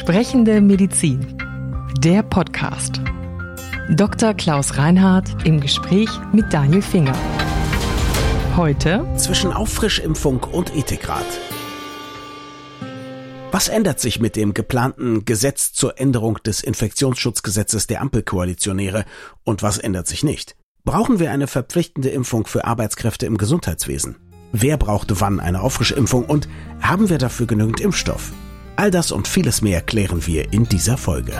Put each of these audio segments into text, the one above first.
Sprechende Medizin. Der Podcast. Dr. Klaus Reinhardt im Gespräch mit Daniel Finger. Heute zwischen Auffrischimpfung und Ethikrat. Was ändert sich mit dem geplanten Gesetz zur Änderung des Infektionsschutzgesetzes der Ampelkoalitionäre und was ändert sich nicht? Brauchen wir eine verpflichtende Impfung für Arbeitskräfte im Gesundheitswesen? Wer brauchte wann eine Auffrischimpfung und haben wir dafür genügend Impfstoff? All das und vieles mehr klären wir in dieser Folge.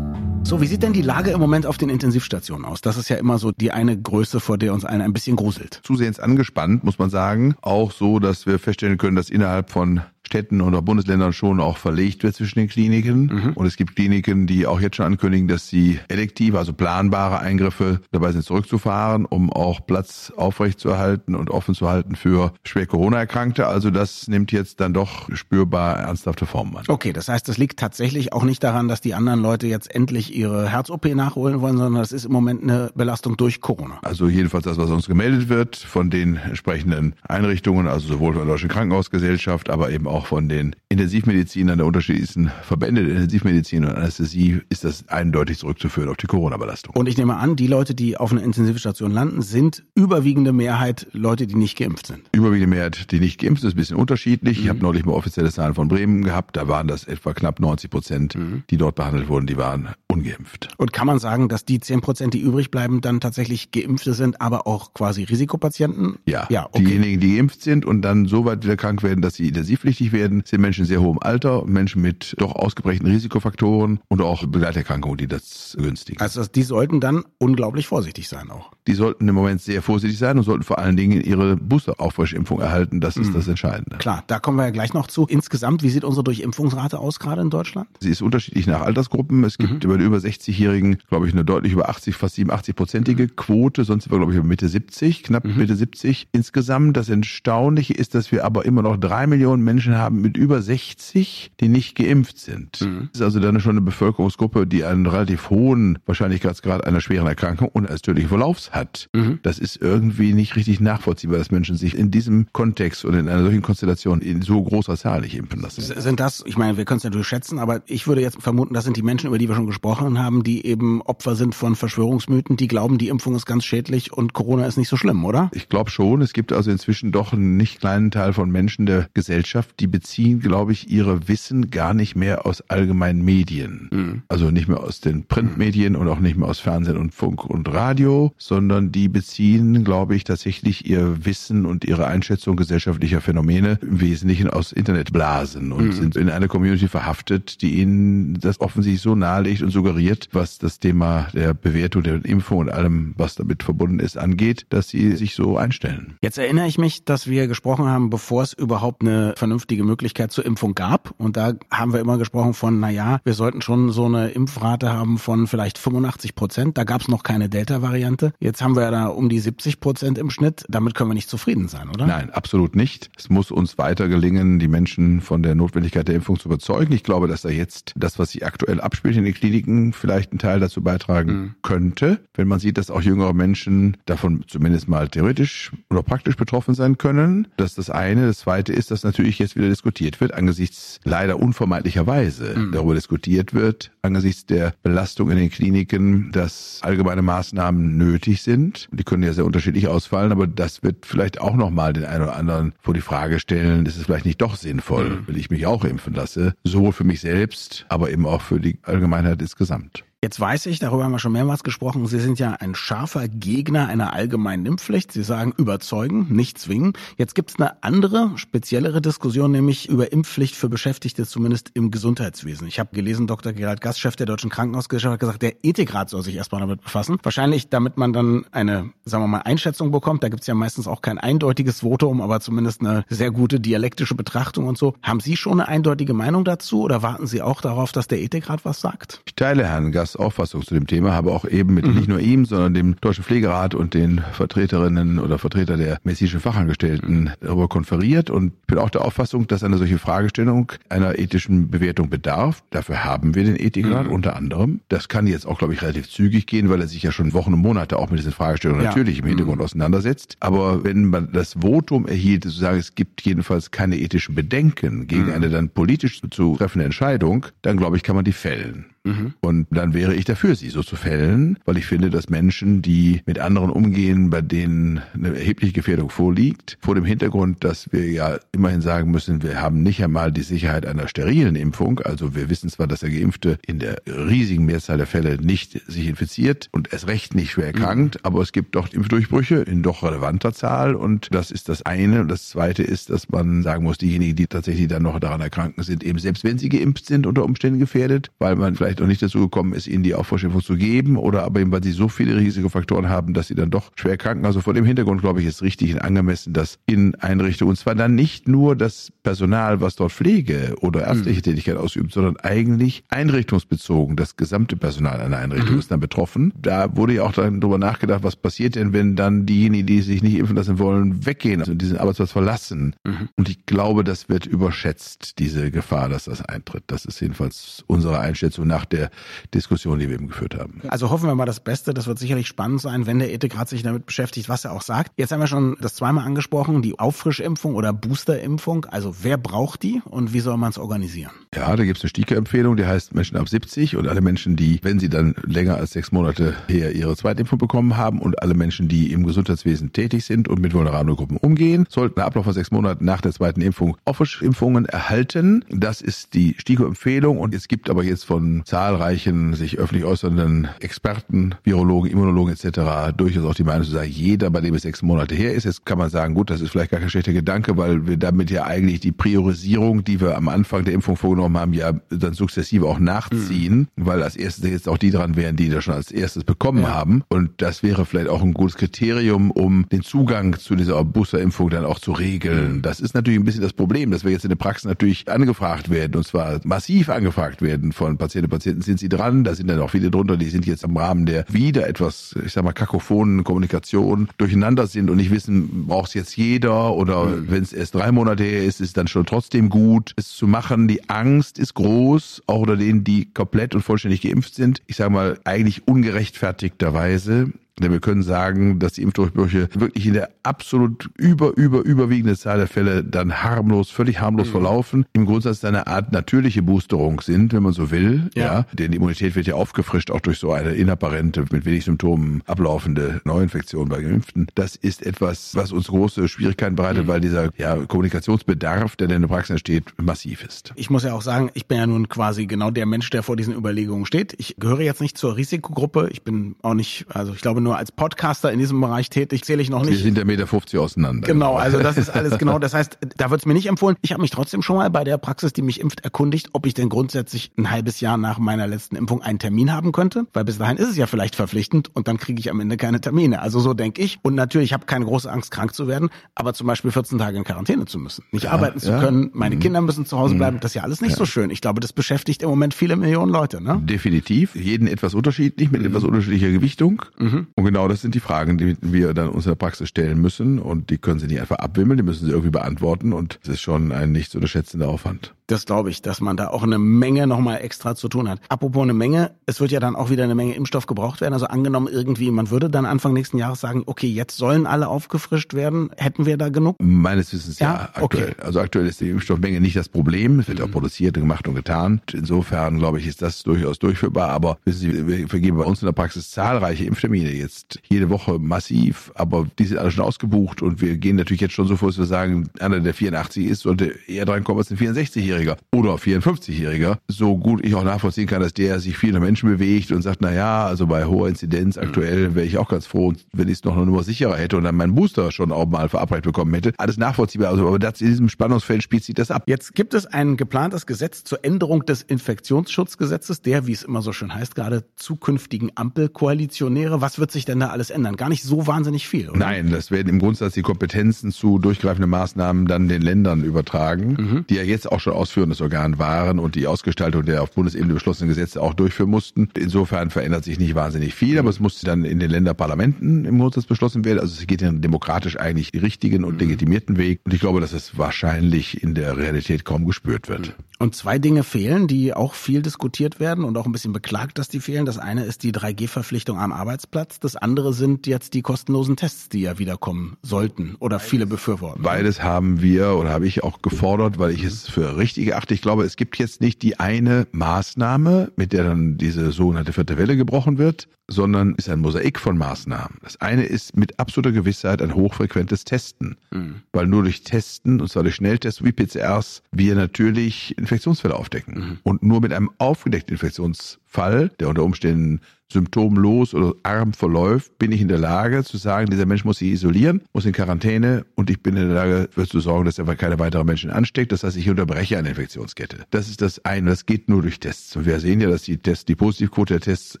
So, wie sieht denn die Lage im Moment auf den Intensivstationen aus? Das ist ja immer so die eine Größe, vor der uns allen ein bisschen gruselt. Zusehends angespannt, muss man sagen. Auch so, dass wir feststellen können, dass innerhalb von Städten oder Bundesländern schon auch verlegt wird zwischen den Kliniken. Mhm. Und es gibt Kliniken, die auch jetzt schon ankündigen, dass sie elektive, also planbare Eingriffe dabei sind zurückzufahren, um auch Platz aufrechtzuerhalten und offen zu halten für schwer Corona-Erkrankte. Also das nimmt jetzt dann doch spürbar ernsthafte Formen an. Okay, das heißt, das liegt tatsächlich auch nicht daran, dass die anderen Leute jetzt endlich ihre Herz-OP nachholen wollen, sondern das ist im Moment eine Belastung durch Corona. Also jedenfalls das, was uns gemeldet wird von den entsprechenden Einrichtungen, also sowohl von der Deutschen Krankenhausgesellschaft, aber eben auch auch von den Intensivmedizinern der unterschiedlichsten Verbände der Intensivmedizin und Anästhesie ist das eindeutig zurückzuführen auf die Corona-Belastung. Und ich nehme an, die Leute, die auf einer Intensivstation landen, sind überwiegende Mehrheit Leute, die nicht geimpft sind. Überwiegende Mehrheit, die nicht geimpft sind, ist ein bisschen unterschiedlich. Mhm. Ich habe neulich mal offizielle Zahlen von Bremen gehabt. Da waren das etwa knapp 90 Prozent, mhm. die dort behandelt wurden, die waren ungeimpft. Und kann man sagen, dass die 10 Prozent, die übrig bleiben, dann tatsächlich Geimpfte sind, aber auch quasi Risikopatienten? Ja, ja okay. diejenigen, die geimpft sind und dann so weit wieder krank werden, dass sie intensivpflichtig wichtig werden, sind Menschen in sehr hohem Alter, Menschen mit doch ausgeprägten Risikofaktoren und auch Begleiterkrankungen, die das günstigen. Also die sollten dann unglaublich vorsichtig sein auch. Die sollten im Moment sehr vorsichtig sein und sollten vor allen Dingen ihre Booster-Auffrischimpfung erhalten. Das ist mhm. das Entscheidende. Klar, da kommen wir ja gleich noch zu. Insgesamt, wie sieht unsere Durchimpfungsrate aus gerade in Deutschland? Sie ist unterschiedlich nach Altersgruppen. Es gibt mhm. über die über 60-Jährigen, glaube ich, eine deutlich über 80, fast 87-prozentige mhm. Quote. Sonst sind wir, glaube ich, Mitte 70, knapp mhm. Mitte 70 insgesamt. Das Erstaunliche ist, dass wir aber immer noch drei Millionen Menschen haben mit über 60, die nicht geimpft sind. Mhm. Das ist also dann schon eine Bevölkerungsgruppe, die einen relativ hohen Wahrscheinlichkeitsgrad einer schweren Erkrankung und eines tödlichen Verlaufs hat. Mhm. Das ist irgendwie nicht richtig nachvollziehbar, dass Menschen sich in diesem Kontext und in einer solchen Konstellation in so großer Zahl nicht impfen lassen. Sind das, ich meine, wir können es natürlich schätzen, aber ich würde jetzt vermuten, das sind die Menschen, über die wir schon gesprochen haben, die eben Opfer sind von Verschwörungsmythen, die glauben, die Impfung ist ganz schädlich und Corona ist nicht so schlimm, oder? Ich glaube schon. Es gibt also inzwischen doch einen nicht kleinen Teil von Menschen der Gesellschaft, die beziehen glaube ich, ihre Wissen gar nicht mehr aus allgemeinen Medien. Mhm. Also nicht mehr aus den Printmedien und auch nicht mehr aus Fernsehen und Funk und Radio, sondern die beziehen, glaube ich, tatsächlich ihr Wissen und ihre Einschätzung gesellschaftlicher Phänomene im Wesentlichen aus Internetblasen und mhm. sind in eine Community verhaftet, die ihnen das offensichtlich so nahelegt und suggeriert, was das Thema der Bewertung der Impfung und allem, was damit verbunden ist, angeht, dass sie sich so einstellen. Jetzt erinnere ich mich, dass wir gesprochen haben, bevor es überhaupt eine vernünftige Möglichkeit Möglichkeit zur Impfung gab. Und da haben wir immer gesprochen von, na ja, wir sollten schon so eine Impfrate haben von vielleicht 85 Prozent. Da gab es noch keine Delta-Variante. Jetzt haben wir ja da um die 70 Prozent im Schnitt. Damit können wir nicht zufrieden sein, oder? Nein, absolut nicht. Es muss uns weiter gelingen, die Menschen von der Notwendigkeit der Impfung zu überzeugen. Ich glaube, dass da jetzt das, was sich aktuell abspielt in den Kliniken, vielleicht einen Teil dazu beitragen mhm. könnte, wenn man sieht, dass auch jüngere Menschen davon zumindest mal theoretisch oder praktisch betroffen sein können. Das ist das eine. Das zweite ist, dass natürlich jetzt wieder diskutiert diskutiert wird, angesichts leider unvermeidlicherweise mhm. darüber diskutiert wird, angesichts der Belastung in den Kliniken, dass allgemeine Maßnahmen nötig sind. Die können ja sehr unterschiedlich ausfallen, aber das wird vielleicht auch nochmal den einen oder anderen vor die Frage stellen, ist es vielleicht nicht doch sinnvoll, mhm. wenn ich mich auch impfen lasse, sowohl für mich selbst, aber eben auch für die Allgemeinheit insgesamt. Jetzt weiß ich, darüber haben wir schon mehrmals gesprochen, Sie sind ja ein scharfer Gegner einer allgemeinen Impfpflicht. Sie sagen überzeugen, nicht zwingen. Jetzt gibt es eine andere, speziellere Diskussion, nämlich über Impfpflicht für Beschäftigte, zumindest im Gesundheitswesen. Ich habe gelesen, Dr. Gerald Gass, Chef der Deutschen Krankenhausgesellschaft, hat gesagt, der Ethikrat soll sich erstmal damit befassen. Wahrscheinlich, damit man dann eine, sagen wir mal, Einschätzung bekommt. Da gibt es ja meistens auch kein eindeutiges Votum, aber zumindest eine sehr gute dialektische Betrachtung und so. Haben Sie schon eine eindeutige Meinung dazu oder warten Sie auch darauf, dass der Ethikrat was sagt? Ich teile Herrn Gass Auffassung zu dem Thema, habe auch eben mit mhm. nicht nur ihm, sondern dem Deutschen Pflegerat und den Vertreterinnen oder Vertreter der medizinischen Fachangestellten darüber konferiert und bin auch der Auffassung, dass eine solche Fragestellung einer ethischen Bewertung bedarf. Dafür haben wir den Ethikrat mhm. unter anderem. Das kann jetzt auch, glaube ich, relativ zügig gehen, weil er sich ja schon Wochen und Monate auch mit diesen Fragestellungen ja. natürlich im Hintergrund mhm. auseinandersetzt. Aber wenn man das Votum erhielt, zu sagen, es gibt jedenfalls keine ethischen Bedenken gegen mhm. eine dann politisch zu treffende Entscheidung, dann glaube ich, kann man die fällen. Mhm. Und dann wäre ich dafür, sie so zu fällen, weil ich finde, dass Menschen, die mit anderen umgehen, bei denen eine erhebliche Gefährdung vorliegt, vor dem Hintergrund, dass wir ja immerhin sagen müssen, wir haben nicht einmal die Sicherheit einer sterilen Impfung. Also wir wissen zwar, dass der Geimpfte in der riesigen Mehrzahl der Fälle nicht sich infiziert und es recht nicht schwer erkrankt, mhm. aber es gibt doch Impfdurchbrüche in doch relevanter Zahl und das ist das eine. Und das zweite ist, dass man sagen muss, diejenigen, die tatsächlich dann noch daran erkranken, sind eben selbst wenn sie geimpft sind, unter Umständen gefährdet, weil man vielleicht vielleicht noch nicht dazu gekommen ist, ihnen die Aufbaustimpfung zu geben oder aber eben, weil sie so viele Risikofaktoren haben, dass sie dann doch schwer kranken. Also vor dem Hintergrund, glaube ich, ist richtig und angemessen, dass in Einrichtungen, und zwar dann nicht nur das Personal, was dort Pflege oder ärztliche mhm. Tätigkeit ausübt, sondern eigentlich einrichtungsbezogen. Das gesamte Personal einer Einrichtung mhm. ist dann betroffen. Da wurde ja auch dann darüber nachgedacht, was passiert denn, wenn dann diejenigen, die sich nicht impfen lassen wollen, weggehen, also diesen Arbeitsplatz verlassen. Mhm. Und ich glaube, das wird überschätzt, diese Gefahr, dass das eintritt. Das ist jedenfalls unsere Einschätzung nach der Diskussion, die wir eben geführt haben. Also hoffen wir mal das Beste. Das wird sicherlich spannend sein, wenn der Ethikrat sich damit beschäftigt, was er auch sagt. Jetzt haben wir schon das zweimal angesprochen, die Auffrischimpfung oder Boosterimpfung. Also wer braucht die und wie soll man es organisieren? Ja, da gibt es eine STIKA-Empfehlung, die heißt Menschen ab 70 und alle Menschen, die, wenn sie dann länger als sechs Monate her ihre Zweitimpfung bekommen haben und alle Menschen, die im Gesundheitswesen tätig sind und mit vulnerablen Gruppen umgehen, sollten nach Ablauf von sechs Monaten nach der zweiten Impfung Auffrischimpfungen erhalten. Das ist die STIKO-Empfehlung und es gibt aber jetzt von zahlreichen sich öffentlich äußernden Experten, Virologen, Immunologen etc. durchaus auch die Meinung zu sagen, jeder, bei dem es sechs Monate her ist, jetzt kann man sagen, gut, das ist vielleicht gar kein schlechter Gedanke, weil wir damit ja eigentlich die Priorisierung, die wir am Anfang der Impfung vorgenommen haben, ja dann sukzessive auch nachziehen, mhm. weil als erstes jetzt auch die dran wären, die das schon als erstes bekommen ja. haben. Und das wäre vielleicht auch ein gutes Kriterium, um den Zugang zu dieser Boosterimpfung dann auch zu regeln. Mhm. Das ist natürlich ein bisschen das Problem, dass wir jetzt in der Praxis natürlich angefragt werden, und zwar massiv angefragt werden von Patientinnen und Patienten, sind sie dran. Da sind dann auch viele drunter, die sind jetzt im Rahmen der wieder etwas, ich sag mal, kakophonen Kommunikation durcheinander sind und nicht wissen, braucht es jetzt jeder oder mhm. wenn es erst drei Monate her ist, ist es dann schon trotzdem gut, es zu machen. Die Angst ist groß, auch unter denen, die komplett und vollständig geimpft sind. Ich sage mal, eigentlich ungerechtfertigterweise. Denn wir können sagen, dass die Impfdurchbrüche wirklich in der absolut über, über, überwiegende Zahl der Fälle dann harmlos, völlig harmlos mhm. verlaufen. Im Grundsatz eine Art natürliche Boosterung sind, wenn man so will. Ja. ja. Denn die Immunität wird ja aufgefrischt, auch durch so eine inapparente, mit wenig Symptomen ablaufende Neuinfektion bei Geimpften. Das ist etwas, was uns große Schwierigkeiten bereitet, mhm. weil dieser ja, Kommunikationsbedarf, der in der Praxis entsteht, massiv ist. Ich muss ja auch sagen, ich bin ja nun quasi genau der Mensch, der vor diesen Überlegungen steht. Ich gehöre jetzt nicht zur Risikogruppe. Ich bin auch nicht, also ich glaube, nur als Podcaster in diesem Bereich tätig, zähle ich noch nicht. Wir sind der Meter 50 auseinander. Genau, also das ist alles genau. Das heißt, da wird es mir nicht empfohlen. Ich habe mich trotzdem schon mal bei der Praxis, die mich impft, erkundigt, ob ich denn grundsätzlich ein halbes Jahr nach meiner letzten Impfung einen Termin haben könnte, weil bis dahin ist es ja vielleicht verpflichtend und dann kriege ich am Ende keine Termine. Also so denke ich. Und natürlich, ich habe keine große Angst, krank zu werden, aber zum Beispiel 14 Tage in Quarantäne zu müssen, nicht ja, arbeiten zu ja. können, meine mhm. Kinder müssen zu Hause mhm. bleiben, das ist ja alles nicht ja. so schön. Ich glaube, das beschäftigt im Moment viele Millionen Leute. Ne? Definitiv. Jeden etwas unterschiedlich, mit mhm. etwas unterschiedlicher Gewichtung. Mhm. Und genau das sind die Fragen, die wir dann uns in der Praxis stellen müssen. Und die können Sie nicht einfach abwimmeln, die müssen Sie irgendwie beantworten. Und es ist schon ein nicht zu unterschätzender Aufwand. Das glaube ich, dass man da auch eine Menge nochmal extra zu tun hat. Apropos eine Menge, es wird ja dann auch wieder eine Menge Impfstoff gebraucht werden. Also angenommen irgendwie, man würde dann Anfang nächsten Jahres sagen, okay, jetzt sollen alle aufgefrischt werden. Hätten wir da genug? Meines Wissens ja, ja aktuell. Okay. Also aktuell ist die Impfstoffmenge nicht das Problem. Es wird mhm. auch produziert, gemacht und getan. Insofern, glaube ich, ist das durchaus durchführbar. Aber wissen Sie, wir vergeben bei uns in der Praxis zahlreiche Impftermine jetzt jede Woche massiv. Aber die sind alle schon ausgebucht und wir gehen natürlich jetzt schon so vor, dass wir sagen, einer der 84 ist, sollte eher dran kommen als ein 64-Jähriger. 50-Jähriger oder 54-Jähriger, so gut ich auch nachvollziehen kann, dass der sich viele Menschen bewegt und sagt, na ja, also bei hoher Inzidenz aktuell wäre ich auch ganz froh, wenn ich es noch eine Nummer sicherer hätte und dann meinen Booster schon auch mal verabreicht bekommen hätte. Alles nachvollziehbar, also, aber das, in diesem Spannungsfeld spielt sich das ab. Jetzt gibt es ein geplantes Gesetz zur Änderung des Infektionsschutzgesetzes, der, wie es immer so schön heißt, gerade zukünftigen Ampelkoalitionäre. Was wird sich denn da alles ändern? Gar nicht so wahnsinnig viel, oder? Nein, das werden im Grundsatz die Kompetenzen zu durchgreifenden Maßnahmen dann den Ländern übertragen, mhm. die ja jetzt auch schon aus ausführendes Organ waren und die Ausgestaltung der auf Bundesebene beschlossenen Gesetze auch durchführen mussten. Insofern verändert sich nicht wahnsinnig viel, aber es musste dann in den Länderparlamenten im Grundsatz beschlossen werden. Also es geht dann demokratisch eigentlich die richtigen und legitimierten Weg. Und ich glaube, dass es wahrscheinlich in der Realität kaum gespürt wird. Und zwei Dinge fehlen, die auch viel diskutiert werden und auch ein bisschen beklagt, dass die fehlen. Das eine ist die 3G-Verpflichtung am Arbeitsplatz. Das andere sind jetzt die kostenlosen Tests, die ja wiederkommen sollten oder viele befürworten. Beides haben wir oder habe ich auch gefordert, weil ich es für richtig erachte. Ich glaube, es gibt jetzt nicht die eine Maßnahme, mit der dann diese sogenannte vierte Welle gebrochen wird, sondern ist ein Mosaik von Maßnahmen. Das eine ist mit absoluter Gewissheit ein hochfrequentes Testen, mhm. weil nur durch Testen, und zwar durch Schnelltests wie PCRs, wir natürlich Infektionsfälle aufdecken. Mhm. Und nur mit einem aufgedeckten Infektionsfall, der unter Umständen symptomlos oder arm verläuft, bin ich in der Lage zu sagen, dieser Mensch muss sich isolieren, muss in Quarantäne und ich bin in der Lage dafür zu sorgen, dass er keine weiteren Menschen ansteckt. Das heißt, ich unterbreche eine Infektionskette. Das ist das eine. Das geht nur durch Tests. Und wir sehen ja, dass die Tests, die Positivquote der Tests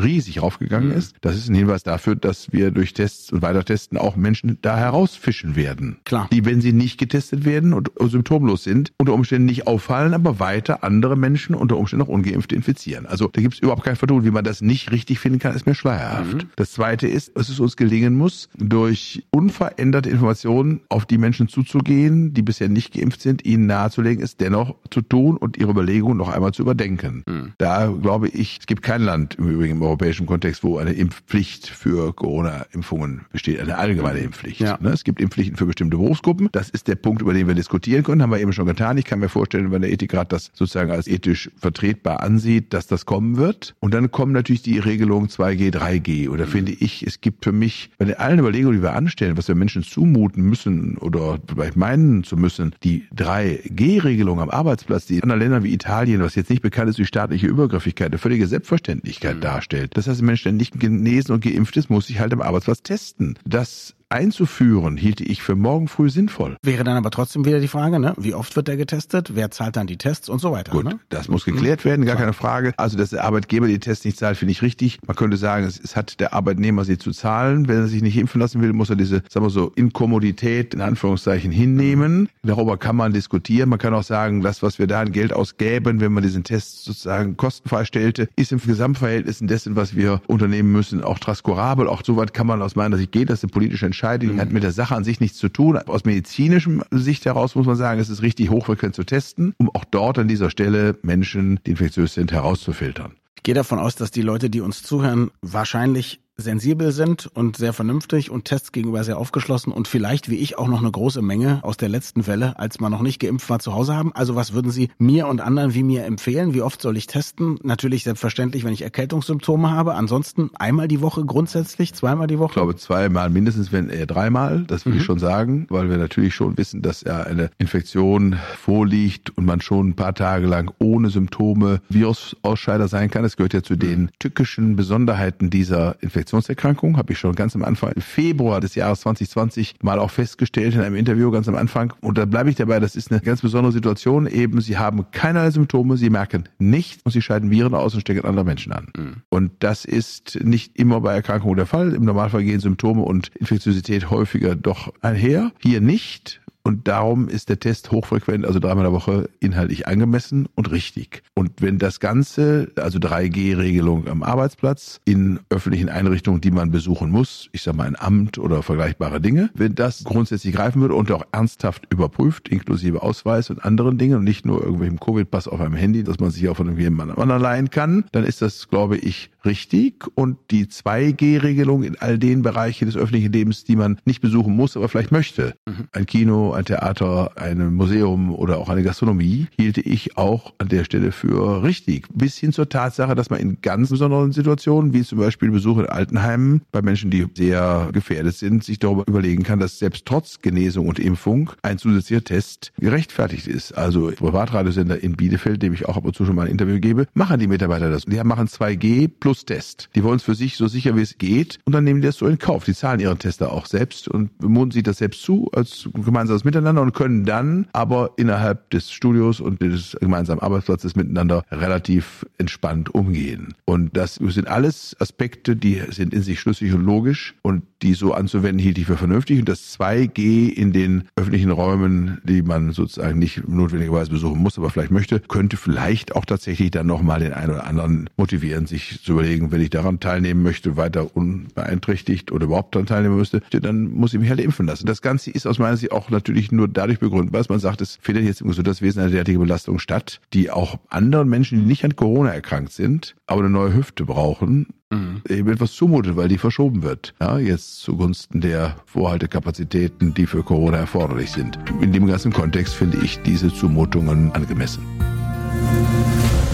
riesig raufgegangen mhm. ist. Das ist ein Hinweis dafür, dass wir durch Tests und weiter testen auch Menschen da herausfischen werden. Klar. Die, wenn sie nicht getestet werden und symptomlos sind, unter Umständen nicht auffallen, aber weiter andere Menschen unter Umständen auch Ungeimpfte infizieren. Also da gibt es überhaupt kein Vertun, wie man das nicht richtig finden kann, ist mir schleierhaft. Mhm. Das zweite ist, dass es uns gelingen muss, durch unveränderte Informationen auf die Menschen zuzugehen, die bisher nicht geimpft sind, ihnen nahezulegen, es dennoch zu tun und ihre Überlegungen noch einmal zu überdenken. Mhm. Da glaube ich, es gibt kein Land im Übrigen im europäischen Kontext, wo eine Impfpflicht für Corona-Impfungen besteht, eine allgemeine mhm. Impfpflicht. Ja. Ne, es gibt Impfpflichten für bestimmte Berufsgruppen. Das ist der Punkt, über den wir diskutieren können, haben wir eben schon getan. Ich kann mir vorstellen, wenn der Ethikrat das sozusagen als ethisch vertretbar ansieht, dass das kommen wird. Und dann kommen natürlich die Regelungen 2 2G, 3G. Oder finde ich, es gibt für mich bei allen Überlegungen, die wir anstellen, was wir Menschen zumuten müssen oder vielleicht meinen zu müssen, die 3G-Regelung am Arbeitsplatz, die in anderen Ländern wie Italien, was jetzt nicht bekannt ist durch staatliche Übergriffigkeit, eine völlige Selbstverständlichkeit mhm. darstellt. Das heißt, ein Mensch, der nicht genesen und geimpft ist, muss sich halt am Arbeitsplatz testen. Das einzuführen, hielte ich für morgen früh sinnvoll. Wäre dann aber trotzdem wieder die Frage, ne? wie oft wird der getestet, wer zahlt dann die Tests und so weiter. Gut, ne? das muss geklärt werden, gar keine Frage. Also, dass der Arbeitgeber die Tests nicht zahlt, finde ich richtig. Man könnte sagen, es, es, hat der Arbeitnehmer sie zu zahlen. Wenn er sich nicht impfen lassen will, muss er diese, sagen wir so, Inkommodität in Anführungszeichen hinnehmen. Darüber kann man diskutieren. Man kann auch sagen, das, was wir da an Geld ausgäben, wenn man diesen Test sozusagen kostenfrei stellte, ist im Gesamtverhältnis dessen, was wir unternehmen müssen, auch transkurabel. Auch so weit kann man aus meiner Sicht gehen, dass eine politische Entscheidung, die hat mit der Sache an sich nichts zu tun. Aus medizinischem Sicht heraus muss man sagen, es ist richtig hochfrequent zu testen, um auch dort an dieser Stelle Menschen, die infektiös sind, herauszufiltern. Ich gehe davon aus, dass die Leute, die uns zuhören, wahrscheinlich sensibel sind und sehr vernünftig und Tests gegenüber sehr aufgeschlossen und vielleicht wie ich auch noch eine große Menge aus der letzten Welle, als man noch nicht geimpft war, zu Hause haben. Also was würden Sie mir und anderen wie mir empfehlen? Wie oft soll ich testen? Natürlich selbstverständlich, wenn ich Erkältungssymptome habe. Ansonsten einmal die Woche grundsätzlich, zweimal die Woche? Ich glaube zweimal mindestens, wenn eher dreimal. Das würde mhm. ich schon sagen, weil wir natürlich schon wissen, dass ja eine Infektion vorliegt und man schon ein paar Tage lang ohne Symptome Virusausscheider sein kann. Das gehört ja zu den tückischen Besonderheiten dieser Infektion. Infektionserkrankung, habe ich schon ganz am Anfang im Februar des Jahres 2020 mal auch festgestellt in einem Interview ganz am Anfang. Und da bleibe ich dabei, das ist eine ganz besondere Situation. Eben, sie haben keinerlei Symptome, sie merken nichts und sie scheiden Viren aus und stecken andere Menschen an. Mhm. Und das ist nicht immer bei Erkrankungen der Fall. Im Normalfall gehen Symptome und Infektiosität häufiger doch einher. Hier nicht. Und darum ist der Test hochfrequent, also dreimal in der Woche, inhaltlich angemessen und richtig. Und wenn das Ganze, also 3G-Regelung am Arbeitsplatz, in öffentlichen Einrichtungen, die man besuchen muss, ich sage mal ein Amt oder vergleichbare Dinge, wenn das grundsätzlich greifen würde und auch ernsthaft überprüft, inklusive Ausweis und anderen Dingen und nicht nur irgendwelchem Covid-Pass auf einem Handy, dass man sich auch von irgendjemandem anderen leihen kann, dann ist das, glaube ich, richtig. Und die 2G-Regelung in all den Bereichen des öffentlichen Lebens, die man nicht besuchen muss, aber vielleicht möchte, mhm. ein Kino, ein Theater, ein Museum oder auch eine Gastronomie, hielte ich auch an der Stelle für richtig. Bis hin zur Tatsache, dass man in ganz besonderen Situationen, wie zum Beispiel Besuch in Altenheimen, bei Menschen, die sehr gefährdet sind, sich darüber überlegen kann, dass selbst trotz Genesung und Impfung ein zusätzlicher Test gerechtfertigt ist. Also Privatradiosender in Bielefeld, dem ich auch ab und zu schon mal ein Interview gebe, machen die Mitarbeiter das. Die machen 2G plus Test. Die wollen es für sich so sicher wie es geht und dann nehmen die das so in Kauf. Die zahlen ihren Tester auch selbst und bemuten sich das selbst zu als gemeinsames miteinander und können dann aber innerhalb des Studios und des gemeinsamen Arbeitsplatzes miteinander relativ entspannt umgehen. Und das sind alles Aspekte, die sind in sich schlüssig und logisch und die so anzuwenden, hielt ich für vernünftig. Und das 2G in den öffentlichen Räumen, die man sozusagen nicht notwendigerweise besuchen muss, aber vielleicht möchte, könnte vielleicht auch tatsächlich dann nochmal den einen oder anderen motivieren, sich zu überlegen, wenn ich daran teilnehmen möchte, weiter unbeeinträchtigt oder überhaupt daran teilnehmen müsste, dann muss ich mich halt impfen lassen. Das Ganze ist aus meiner Sicht auch natürlich nur dadurch begründbar, dass man sagt, es findet jetzt im Gesundheitswesen eine derartige Belastung statt, die auch anderen Menschen, die nicht an Corona erkrankt sind, aber eine neue Hüfte brauchen, mhm. eben etwas zumutet, weil die verschoben wird. Ja, jetzt zugunsten der Vorhaltekapazitäten, die für Corona erforderlich sind. In dem ganzen Kontext finde ich diese Zumutungen angemessen.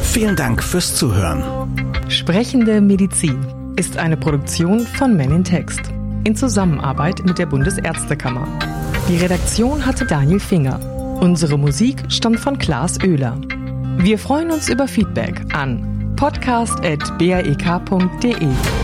Vielen Dank fürs Zuhören. Sprechende Medizin ist eine Produktion von Men in Text in Zusammenarbeit mit der Bundesärztekammer. Die Redaktion hatte Daniel Finger. Unsere Musik stammt von Klaas Oehler. Wir freuen uns über Feedback an podcast.brek.de.